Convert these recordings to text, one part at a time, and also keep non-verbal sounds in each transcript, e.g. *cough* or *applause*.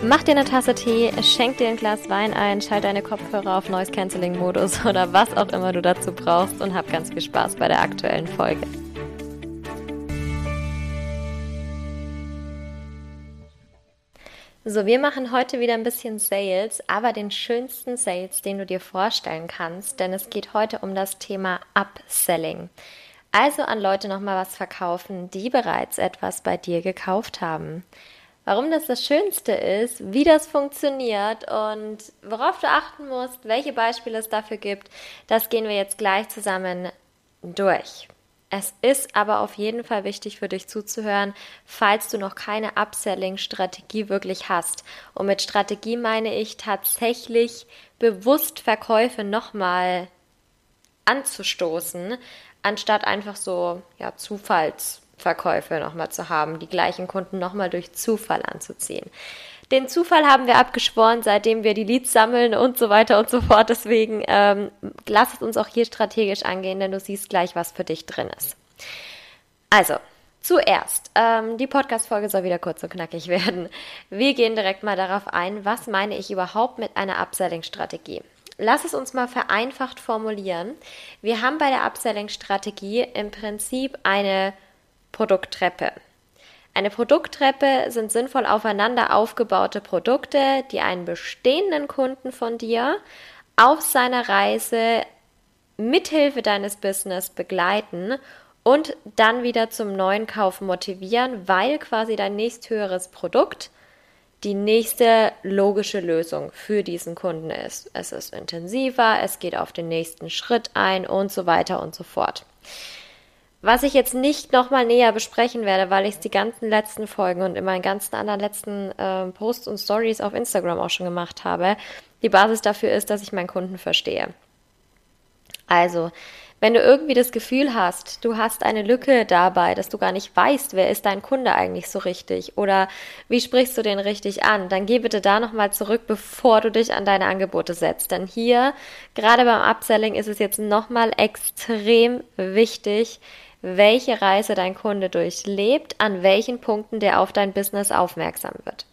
Mach dir eine Tasse Tee, schenk dir ein Glas Wein ein, schalt deine Kopfhörer auf Noise Cancelling Modus *laughs* oder was auch immer du dazu brauchst und hab ganz viel Spaß bei der aktuellen Folge. So, wir machen heute wieder ein bisschen Sales, aber den schönsten Sales, den du dir vorstellen kannst, denn es geht heute um das Thema Upselling. Also an Leute nochmal was verkaufen, die bereits etwas bei dir gekauft haben warum das das Schönste ist, wie das funktioniert und worauf du achten musst, welche Beispiele es dafür gibt, das gehen wir jetzt gleich zusammen durch. Es ist aber auf jeden Fall wichtig für dich zuzuhören, falls du noch keine Upselling-Strategie wirklich hast. Und mit Strategie meine ich tatsächlich bewusst Verkäufe nochmal anzustoßen, anstatt einfach so ja, Zufalls Verkäufe nochmal zu haben, die gleichen Kunden nochmal durch Zufall anzuziehen. Den Zufall haben wir abgeschworen, seitdem wir die Leads sammeln und so weiter und so fort. Deswegen ähm, lass es uns auch hier strategisch angehen, denn du siehst gleich, was für dich drin ist. Also, zuerst, ähm, die Podcast-Folge soll wieder kurz und knackig werden. Wir gehen direkt mal darauf ein, was meine ich überhaupt mit einer Upselling-Strategie. Lass es uns mal vereinfacht formulieren. Wir haben bei der Upselling-Strategie im Prinzip eine Produkttreppe. Eine Produkttreppe sind sinnvoll aufeinander aufgebaute Produkte, die einen bestehenden Kunden von dir auf seiner Reise mithilfe deines Business begleiten und dann wieder zum neuen Kauf motivieren, weil quasi dein nächsthöheres Produkt die nächste logische Lösung für diesen Kunden ist. Es ist intensiver, es geht auf den nächsten Schritt ein und so weiter und so fort. Was ich jetzt nicht nochmal näher besprechen werde, weil ich es die ganzen letzten Folgen und in meinen ganzen anderen letzten äh, Posts und Stories auf Instagram auch schon gemacht habe, die Basis dafür ist, dass ich meinen Kunden verstehe. Also, wenn du irgendwie das Gefühl hast, du hast eine Lücke dabei, dass du gar nicht weißt, wer ist dein Kunde eigentlich so richtig oder wie sprichst du den richtig an, dann geh bitte da nochmal zurück, bevor du dich an deine Angebote setzt. Denn hier, gerade beim Upselling, ist es jetzt nochmal extrem wichtig, welche Reise dein Kunde durchlebt, an welchen Punkten der auf dein Business aufmerksam wird.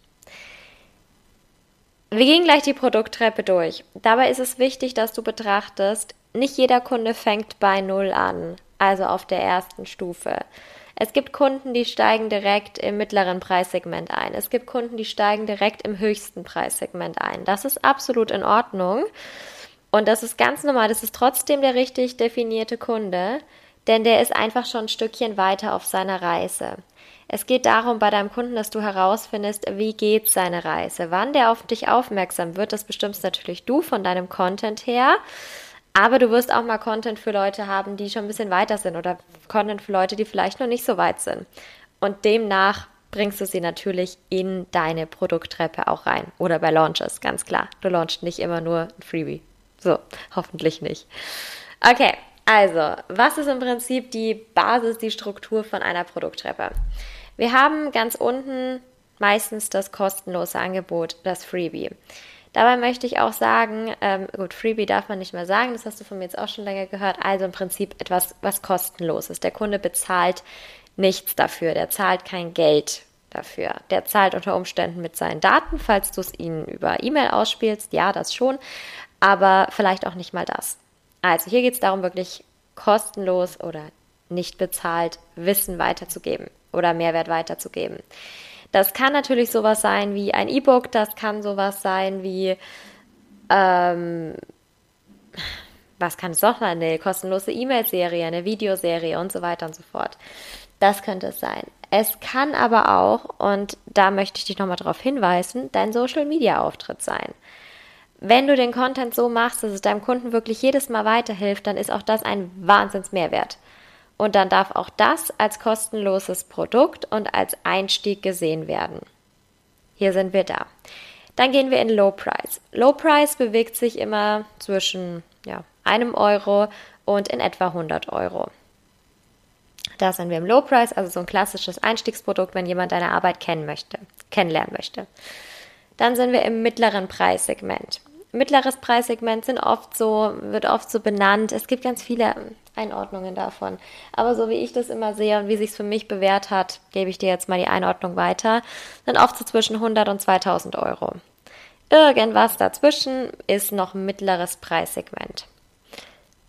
Wir gehen gleich die Produkttreppe durch. Dabei ist es wichtig, dass du betrachtest, nicht jeder Kunde fängt bei Null an, also auf der ersten Stufe. Es gibt Kunden, die steigen direkt im mittleren Preissegment ein. Es gibt Kunden, die steigen direkt im höchsten Preissegment ein. Das ist absolut in Ordnung. Und das ist ganz normal. Das ist trotzdem der richtig definierte Kunde denn der ist einfach schon ein Stückchen weiter auf seiner Reise. Es geht darum bei deinem Kunden, dass du herausfindest, wie geht seine Reise, wann der auf dich aufmerksam wird. Das bestimmst natürlich du von deinem Content her. Aber du wirst auch mal Content für Leute haben, die schon ein bisschen weiter sind oder Content für Leute, die vielleicht noch nicht so weit sind. Und demnach bringst du sie natürlich in deine Produkttreppe auch rein. Oder bei Launches, ganz klar. Du launchst nicht immer nur ein Freebie. So, hoffentlich nicht. Okay, also, was ist im Prinzip die Basis, die Struktur von einer Produkttreppe? Wir haben ganz unten meistens das kostenlose Angebot, das Freebie. Dabei möchte ich auch sagen, ähm, gut, Freebie darf man nicht mehr sagen, das hast du von mir jetzt auch schon länger gehört. Also im Prinzip etwas, was kostenlos ist. Der Kunde bezahlt nichts dafür, der zahlt kein Geld dafür. Der zahlt unter Umständen mit seinen Daten, falls du es ihnen über E-Mail ausspielst, ja, das schon, aber vielleicht auch nicht mal das. Also hier geht es darum, wirklich kostenlos oder nicht bezahlt Wissen weiterzugeben oder Mehrwert weiterzugeben. Das kann natürlich sowas sein wie ein E-Book, das kann sowas sein wie, ähm, Was kann es noch sein? Eine kostenlose E-Mail-Serie, eine Videoserie und so weiter und so fort. Das könnte es sein. Es kann aber auch, und da möchte ich dich nochmal darauf hinweisen, dein Social-Media-Auftritt sein. Wenn du den Content so machst, dass es deinem Kunden wirklich jedes Mal weiterhilft, dann ist auch das ein Wahnsinnsmehrwert. Und dann darf auch das als kostenloses Produkt und als Einstieg gesehen werden. Hier sind wir da. Dann gehen wir in Low Price. Low Price bewegt sich immer zwischen ja, einem Euro und in etwa 100 Euro. Da sind wir im Low Price, also so ein klassisches Einstiegsprodukt, wenn jemand deine Arbeit kennen möchte, kennenlernen möchte. Dann sind wir im mittleren Preissegment. Mittleres Preissegment sind oft so, wird oft so benannt. Es gibt ganz viele Einordnungen davon. Aber so wie ich das immer sehe und wie sich für mich bewährt hat, gebe ich dir jetzt mal die Einordnung weiter, sind oft so zwischen 100 und 2000 Euro. Irgendwas dazwischen ist noch mittleres Preissegment.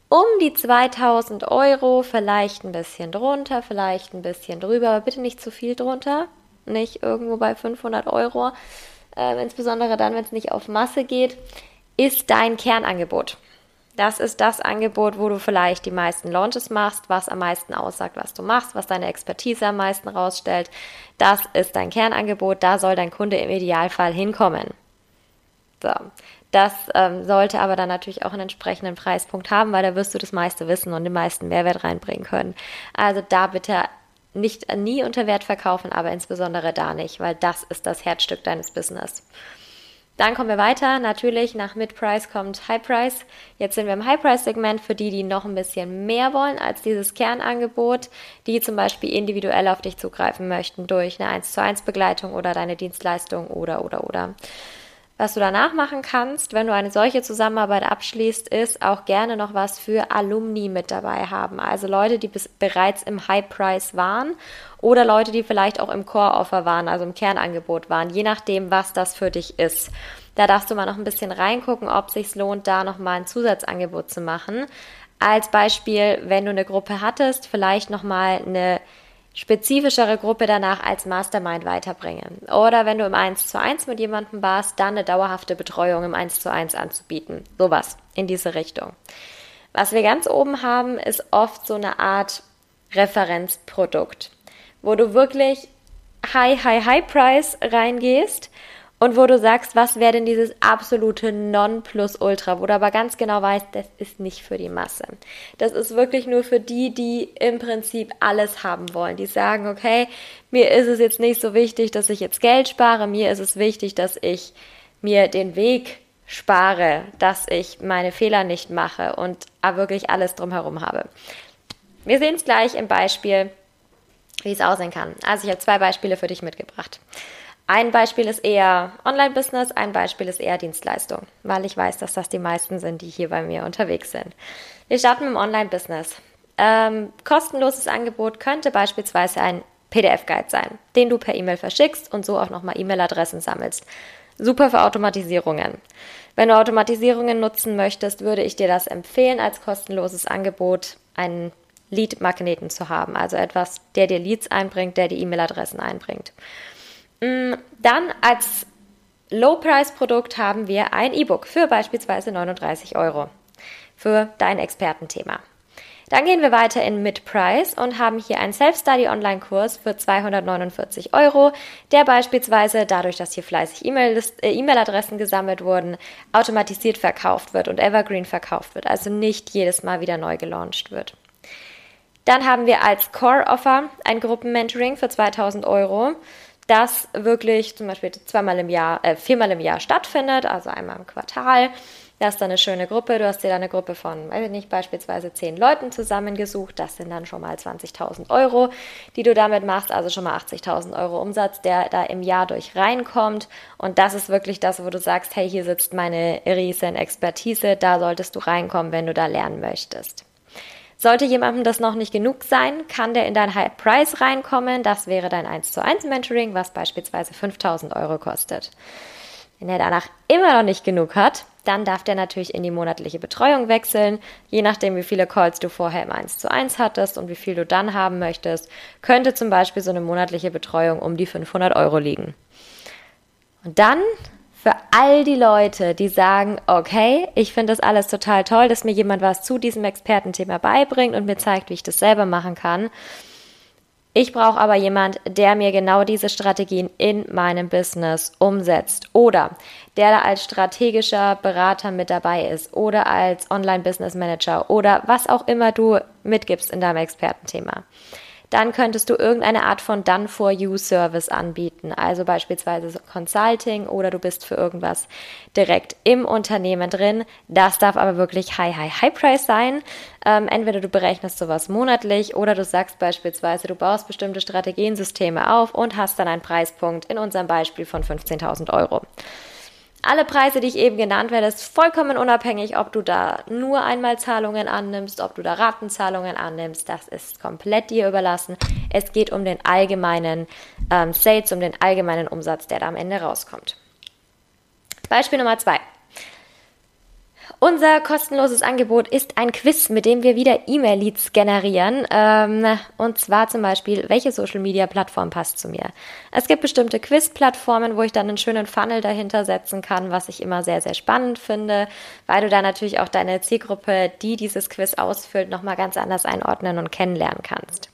Um die 2000 Euro, vielleicht ein bisschen drunter, vielleicht ein bisschen drüber, aber bitte nicht zu viel drunter, nicht irgendwo bei 500 Euro, äh, insbesondere dann, wenn es nicht auf Masse geht, ist dein Kernangebot. Das ist das Angebot, wo du vielleicht die meisten Launches machst, was am meisten aussagt, was du machst, was deine Expertise am meisten rausstellt. Das ist dein Kernangebot, da soll dein Kunde im Idealfall hinkommen. So. Das ähm, sollte aber dann natürlich auch einen entsprechenden Preispunkt haben, weil da wirst du das meiste wissen und den meisten Mehrwert reinbringen können. Also da bitte nicht nie unter Wert verkaufen, aber insbesondere da nicht, weil das ist das Herzstück deines Business. Dann kommen wir weiter. Natürlich nach Mid-Price kommt High-Price. Jetzt sind wir im High-Price-Segment für die, die noch ein bisschen mehr wollen als dieses Kernangebot, die zum Beispiel individuell auf dich zugreifen möchten durch eine 1 zu 1 Begleitung oder deine Dienstleistung oder, oder, oder. Was du danach machen kannst, wenn du eine solche Zusammenarbeit abschließt, ist auch gerne noch was für Alumni mit dabei haben. Also Leute, die bis, bereits im High Price waren oder Leute, die vielleicht auch im Core Offer waren, also im Kernangebot waren, je nachdem, was das für dich ist. Da darfst du mal noch ein bisschen reingucken, ob es sich lohnt, da noch mal ein Zusatzangebot zu machen. Als Beispiel, wenn du eine Gruppe hattest, vielleicht noch mal eine spezifischere Gruppe danach als Mastermind weiterbringen. Oder wenn du im 1 zu 1 mit jemandem warst, dann eine dauerhafte Betreuung im 1 zu 1 anzubieten. Sowas in diese Richtung. Was wir ganz oben haben, ist oft so eine Art Referenzprodukt, wo du wirklich High, High, High Price reingehst und wo du sagst, was wäre denn dieses absolute Nonplusultra, wo du aber ganz genau weißt, das ist nicht für die Masse. Das ist wirklich nur für die, die im Prinzip alles haben wollen, die sagen, okay, mir ist es jetzt nicht so wichtig, dass ich jetzt Geld spare, mir ist es wichtig, dass ich mir den Weg spare, dass ich meine Fehler nicht mache und wirklich alles drumherum habe. Wir sehen es gleich im Beispiel, wie es aussehen kann. Also ich habe zwei Beispiele für dich mitgebracht. Ein Beispiel ist eher Online-Business, ein Beispiel ist eher Dienstleistung, weil ich weiß, dass das die meisten sind, die hier bei mir unterwegs sind. Wir starten mit dem Online-Business. Ähm, kostenloses Angebot könnte beispielsweise ein PDF-Guide sein, den du per E-Mail verschickst und so auch nochmal E-Mail-Adressen sammelst. Super für Automatisierungen. Wenn du Automatisierungen nutzen möchtest, würde ich dir das empfehlen, als kostenloses Angebot einen Lead-Magneten zu haben. Also etwas, der dir Leads einbringt, der die E-Mail-Adressen einbringt. Mm, dann als Low-Price-Produkt haben wir ein E-Book für beispielsweise 39 Euro für dein Expertenthema. Dann gehen wir weiter in Mid-Price und haben hier einen Self-Study Online-Kurs für 249 Euro, der beispielsweise dadurch, dass hier fleißig äh, E-Mail-Adressen gesammelt wurden, automatisiert verkauft wird und Evergreen verkauft wird, also nicht jedes Mal wieder neu gelauncht wird. Dann haben wir als Core-Offer ein Gruppenmentoring für 2000 Euro das wirklich zum Beispiel zweimal im Jahr, äh, viermal im Jahr stattfindet, also einmal im Quartal. Das ist dann eine schöne Gruppe. Du hast dir da eine Gruppe von, weiß ich nicht, beispielsweise zehn Leuten zusammengesucht. Das sind dann schon mal 20.000 Euro, die du damit machst. Also schon mal 80.000 Euro Umsatz, der da im Jahr durch reinkommt. Und das ist wirklich das, wo du sagst, hey, hier sitzt meine riesen Expertise. Da solltest du reinkommen, wenn du da lernen möchtest. Sollte jemandem das noch nicht genug sein, kann der in dein High Price reinkommen. Das wäre dein 1 zu 1 Mentoring, was beispielsweise 5000 Euro kostet. Wenn er danach immer noch nicht genug hat, dann darf der natürlich in die monatliche Betreuung wechseln. Je nachdem, wie viele Calls du vorher im 1 zu 1 hattest und wie viel du dann haben möchtest, könnte zum Beispiel so eine monatliche Betreuung um die 500 Euro liegen. Und dann für all die Leute, die sagen, okay, ich finde das alles total toll, dass mir jemand was zu diesem Expertenthema beibringt und mir zeigt, wie ich das selber machen kann. Ich brauche aber jemand, der mir genau diese Strategien in meinem Business umsetzt. Oder der da als strategischer Berater mit dabei ist. Oder als Online-Business Manager oder was auch immer du mitgibst in deinem Expertenthema dann könntest du irgendeine Art von Done for You Service anbieten, also beispielsweise Consulting oder du bist für irgendwas direkt im Unternehmen drin. Das darf aber wirklich High, High, High Price sein. Ähm, entweder du berechnest sowas monatlich oder du sagst beispielsweise, du baust bestimmte Strategiensysteme auf und hast dann einen Preispunkt in unserem Beispiel von 15.000 Euro. Alle Preise, die ich eben genannt werde, ist vollkommen unabhängig, ob du da nur Einmalzahlungen annimmst, ob du da Ratenzahlungen annimmst. Das ist komplett dir überlassen. Es geht um den allgemeinen ähm, Sales, um den allgemeinen Umsatz, der da am Ende rauskommt. Beispiel Nummer zwei. Unser kostenloses Angebot ist ein Quiz, mit dem wir wieder E-Mail-Leads generieren. Ähm, und zwar zum Beispiel, welche Social-Media-Plattform passt zu mir. Es gibt bestimmte Quiz-Plattformen, wo ich dann einen schönen Funnel dahinter setzen kann, was ich immer sehr, sehr spannend finde, weil du da natürlich auch deine Zielgruppe, die dieses Quiz ausfüllt, nochmal ganz anders einordnen und kennenlernen kannst.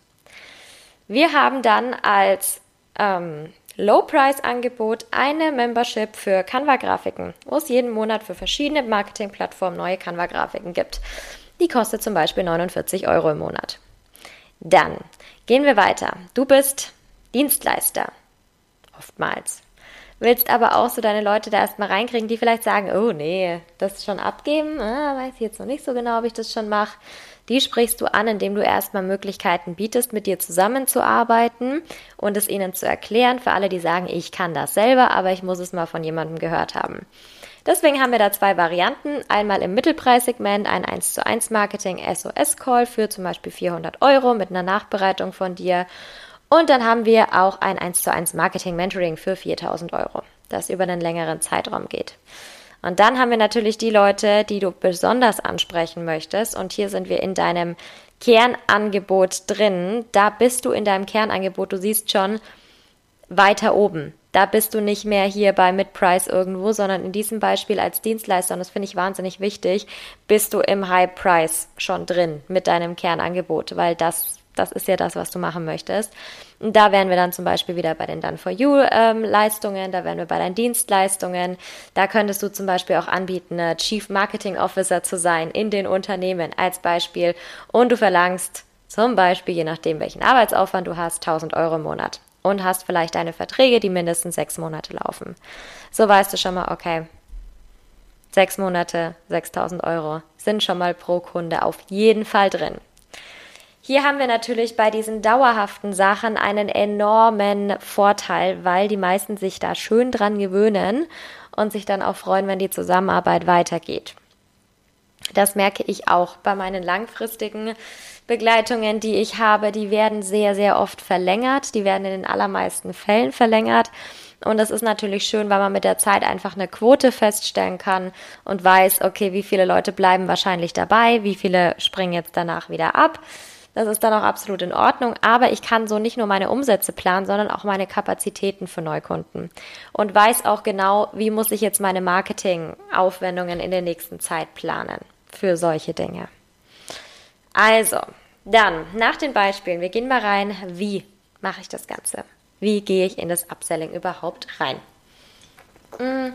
Wir haben dann als ähm, Low-Price-Angebot eine Membership für Canva-Grafiken, wo es jeden Monat für verschiedene Marketing-Plattformen neue Canva-Grafiken gibt. Die kostet zum Beispiel 49 Euro im Monat. Dann gehen wir weiter. Du bist Dienstleister. Oftmals. Willst aber auch so deine Leute da erstmal reinkriegen, die vielleicht sagen, oh nee, das schon abgeben, ah, weiß ich jetzt noch nicht so genau, ob ich das schon mache. Die sprichst du an, indem du erstmal Möglichkeiten bietest, mit dir zusammenzuarbeiten und es ihnen zu erklären, für alle, die sagen, ich kann das selber, aber ich muss es mal von jemandem gehört haben. Deswegen haben wir da zwei Varianten. Einmal im Mittelpreissegment ein 1 zu 1 Marketing SOS Call für zum Beispiel 400 Euro mit einer Nachbereitung von dir. Und dann haben wir auch ein 1 zu 1 Marketing Mentoring für 4000 Euro, das über einen längeren Zeitraum geht. Und dann haben wir natürlich die Leute, die du besonders ansprechen möchtest. Und hier sind wir in deinem Kernangebot drin. Da bist du in deinem Kernangebot. Du siehst schon weiter oben. Da bist du nicht mehr hier bei Mid-Price irgendwo, sondern in diesem Beispiel als Dienstleister, und das finde ich wahnsinnig wichtig, bist du im High-Price schon drin mit deinem Kernangebot, weil das das ist ja das, was du machen möchtest. Und da wären wir dann zum Beispiel wieder bei den Done for You ähm, Leistungen, da wären wir bei deinen Dienstleistungen. Da könntest du zum Beispiel auch anbieten, Chief Marketing Officer zu sein in den Unternehmen als Beispiel. Und du verlangst zum Beispiel, je nachdem welchen Arbeitsaufwand du hast, 1000 Euro im Monat. Und hast vielleicht deine Verträge, die mindestens sechs Monate laufen. So weißt du schon mal, okay, sechs Monate, 6000 Euro sind schon mal pro Kunde auf jeden Fall drin. Hier haben wir natürlich bei diesen dauerhaften Sachen einen enormen Vorteil, weil die meisten sich da schön dran gewöhnen und sich dann auch freuen, wenn die Zusammenarbeit weitergeht. Das merke ich auch bei meinen langfristigen Begleitungen, die ich habe. Die werden sehr, sehr oft verlängert. Die werden in den allermeisten Fällen verlängert. Und das ist natürlich schön, weil man mit der Zeit einfach eine Quote feststellen kann und weiß, okay, wie viele Leute bleiben wahrscheinlich dabei, wie viele springen jetzt danach wieder ab. Das ist dann auch absolut in Ordnung. Aber ich kann so nicht nur meine Umsätze planen, sondern auch meine Kapazitäten für Neukunden. Und weiß auch genau, wie muss ich jetzt meine Marketingaufwendungen in der nächsten Zeit planen für solche Dinge. Also, dann nach den Beispielen, wir gehen mal rein, wie mache ich das Ganze? Wie gehe ich in das Upselling überhaupt rein? Hm.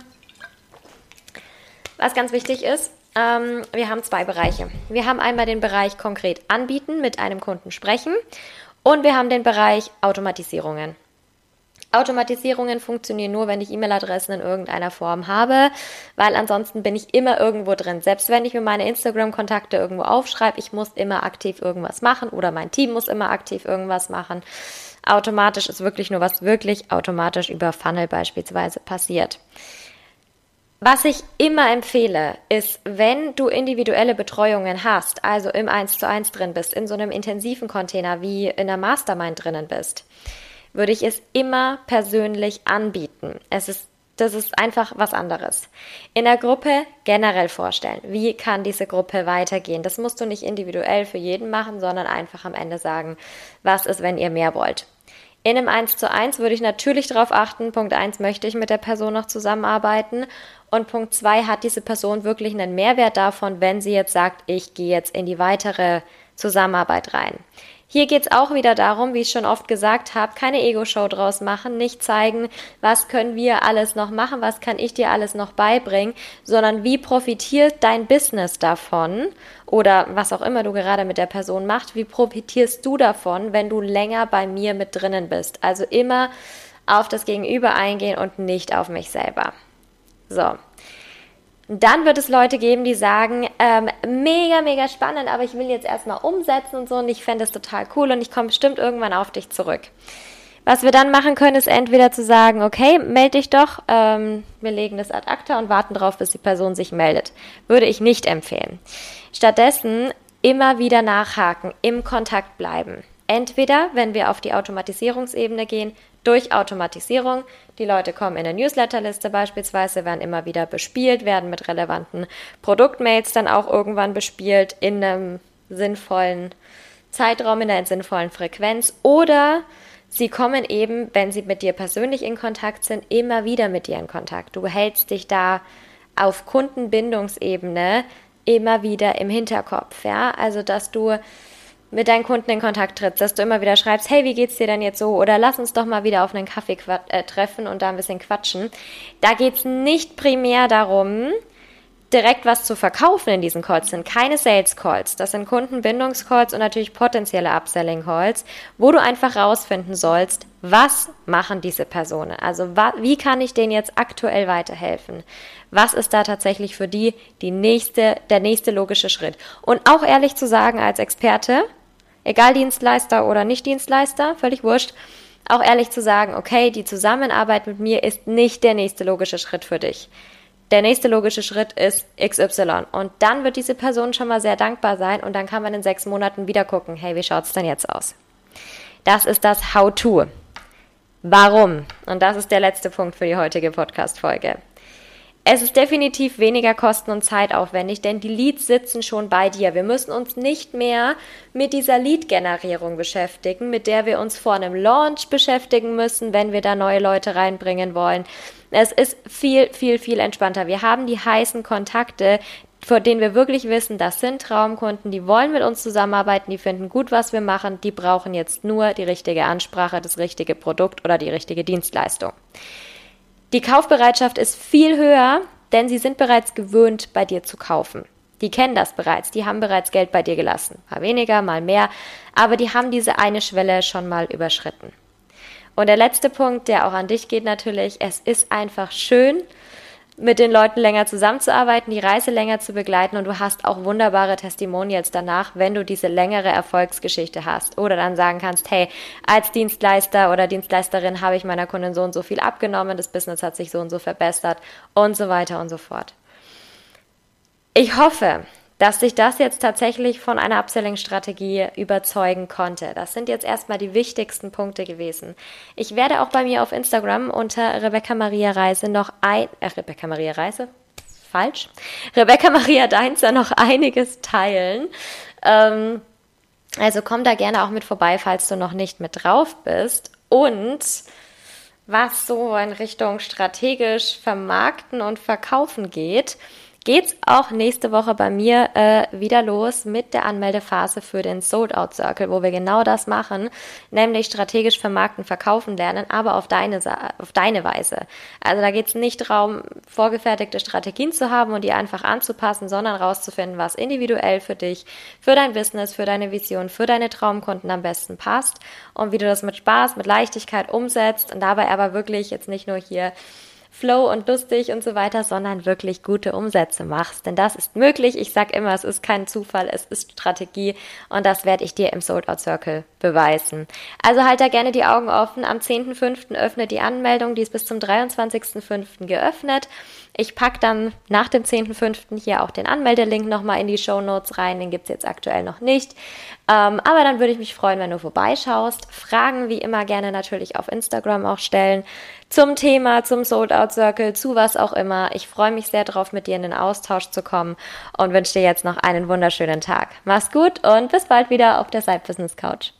Was ganz wichtig ist, ähm, wir haben zwei Bereiche. Wir haben einmal den Bereich konkret anbieten, mit einem Kunden sprechen und wir haben den Bereich Automatisierungen. Automatisierungen funktionieren nur, wenn ich E-Mail-Adressen in irgendeiner Form habe, weil ansonsten bin ich immer irgendwo drin. Selbst wenn ich mir meine Instagram-Kontakte irgendwo aufschreibe, ich muss immer aktiv irgendwas machen oder mein Team muss immer aktiv irgendwas machen. Automatisch ist wirklich nur was wirklich automatisch über Funnel beispielsweise passiert. Was ich immer empfehle, ist, wenn du individuelle Betreuungen hast, also im 1 zu 1 drin bist, in so einem intensiven Container wie in der Mastermind drinnen bist, würde ich es immer persönlich anbieten. Es ist das ist einfach was anderes. In der Gruppe generell vorstellen, wie kann diese Gruppe weitergehen. Das musst du nicht individuell für jeden machen, sondern einfach am Ende sagen, was ist, wenn ihr mehr wollt. In einem 1 zu 1 würde ich natürlich darauf achten, Punkt 1 möchte ich mit der Person noch zusammenarbeiten und Punkt 2 hat diese Person wirklich einen Mehrwert davon, wenn sie jetzt sagt, ich gehe jetzt in die weitere Zusammenarbeit rein. Hier geht es auch wieder darum, wie ich schon oft gesagt habe, keine Ego-Show draus machen, nicht zeigen, was können wir alles noch machen, was kann ich dir alles noch beibringen, sondern wie profitiert dein Business davon oder was auch immer du gerade mit der Person machst, wie profitierst du davon, wenn du länger bei mir mit drinnen bist. Also immer auf das Gegenüber eingehen und nicht auf mich selber. So. Dann wird es Leute geben, die sagen, ähm, mega, mega spannend, aber ich will jetzt erstmal umsetzen und so und ich fände es total cool und ich komme bestimmt irgendwann auf dich zurück. Was wir dann machen können, ist entweder zu sagen, okay, melde dich doch, ähm, wir legen das ad acta und warten darauf, bis die Person sich meldet. Würde ich nicht empfehlen. Stattdessen immer wieder nachhaken, im Kontakt bleiben. Entweder, wenn wir auf die Automatisierungsebene gehen, durch Automatisierung. Die Leute kommen in eine Newsletterliste beispielsweise, werden immer wieder bespielt, werden mit relevanten Produktmails dann auch irgendwann bespielt in einem sinnvollen Zeitraum, in einer sinnvollen Frequenz. Oder sie kommen eben, wenn sie mit dir persönlich in Kontakt sind, immer wieder mit dir in Kontakt. Du hältst dich da auf Kundenbindungsebene immer wieder im Hinterkopf, ja, also dass du mit deinen Kunden in Kontakt trittst, dass du immer wieder schreibst, hey, wie geht's dir denn jetzt so? Oder lass uns doch mal wieder auf einen Kaffee äh, treffen und da ein bisschen quatschen. Da geht's nicht primär darum, direkt was zu verkaufen in diesen Calls. Das sind keine Sales Calls. Das sind Kundenbindungscalls und natürlich potenzielle Upselling Calls, wo du einfach rausfinden sollst, was machen diese Personen? Also wie kann ich denen jetzt aktuell weiterhelfen? Was ist da tatsächlich für die, die nächste, der nächste logische Schritt? Und auch ehrlich zu sagen als Experte, egal Dienstleister oder nicht Dienstleister, völlig wurscht, auch ehrlich zu sagen, okay, die Zusammenarbeit mit mir ist nicht der nächste logische Schritt für dich. Der nächste logische Schritt ist XY. Und dann wird diese Person schon mal sehr dankbar sein und dann kann man in sechs Monaten wieder gucken, hey, wie schaut es denn jetzt aus? Das ist das How-To. Warum? Und das ist der letzte Punkt für die heutige Podcast-Folge. Es ist definitiv weniger kosten- und zeitaufwendig, denn die Leads sitzen schon bei dir. Wir müssen uns nicht mehr mit dieser Lead-Generierung beschäftigen, mit der wir uns vor einem Launch beschäftigen müssen, wenn wir da neue Leute reinbringen wollen. Es ist viel, viel, viel entspannter. Wir haben die heißen Kontakte, vor denen wir wirklich wissen, das sind Traumkunden, die wollen mit uns zusammenarbeiten, die finden gut, was wir machen, die brauchen jetzt nur die richtige Ansprache, das richtige Produkt oder die richtige Dienstleistung. Die Kaufbereitschaft ist viel höher, denn sie sind bereits gewöhnt, bei dir zu kaufen. Die kennen das bereits, die haben bereits Geld bei dir gelassen. Mal weniger, mal mehr, aber die haben diese eine Schwelle schon mal überschritten. Und der letzte Punkt, der auch an dich geht natürlich, es ist einfach schön, mit den Leuten länger zusammenzuarbeiten, die Reise länger zu begleiten und du hast auch wunderbare Testimonials danach, wenn du diese längere Erfolgsgeschichte hast oder dann sagen kannst, hey, als Dienstleister oder Dienstleisterin habe ich meiner Kundin so und so viel abgenommen, das Business hat sich so und so verbessert und so weiter und so fort. Ich hoffe, dass sich das jetzt tatsächlich von einer Upselling-Strategie überzeugen konnte. Das sind jetzt erstmal die wichtigsten Punkte gewesen. Ich werde auch bei mir auf Instagram unter Rebecca Maria Reise noch ein, äh, Rebecca Maria Reise? Falsch. Rebecca Maria Deinzer noch einiges teilen. Ähm, also komm da gerne auch mit vorbei, falls du noch nicht mit drauf bist. Und was so in Richtung strategisch vermarkten und verkaufen geht, geht's auch nächste Woche bei mir äh, wieder los mit der Anmeldephase für den Sold Out Circle, wo wir genau das machen, nämlich strategisch vermarkten, verkaufen lernen, aber auf deine, auf deine Weise. Also da geht's nicht darum, vorgefertigte Strategien zu haben und die einfach anzupassen, sondern rauszufinden, was individuell für dich, für dein Business, für deine Vision, für deine Traumkunden am besten passt und wie du das mit Spaß, mit Leichtigkeit umsetzt und dabei aber wirklich jetzt nicht nur hier Flow und lustig und so weiter, sondern wirklich gute Umsätze machst. Denn das ist möglich. Ich sage immer, es ist kein Zufall, es ist Strategie und das werde ich dir im Sold Out Circle beweisen. Also halt da gerne die Augen offen. Am 10.05. öffnet die Anmeldung, die ist bis zum 23.05. geöffnet. Ich packe dann nach dem 10.05. hier auch den Anmeldelink nochmal in die Show Notes rein. Den gibt es jetzt aktuell noch nicht. Ähm, aber dann würde ich mich freuen, wenn du vorbeischaust. Fragen wie immer gerne natürlich auf Instagram auch stellen zum Thema, zum Sold Out Circle, zu was auch immer. Ich freue mich sehr darauf, mit dir in den Austausch zu kommen und wünsche dir jetzt noch einen wunderschönen Tag. Mach's gut und bis bald wieder auf der Side Business Couch.